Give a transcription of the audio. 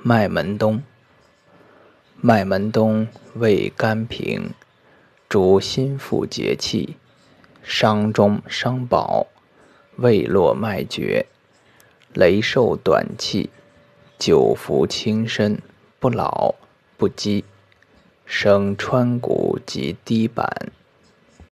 麦门冬。麦门冬味甘平，主心腹结气，伤中伤饱，胃络脉绝，雷受短气，久服轻身，不老不饥，生川谷及低板。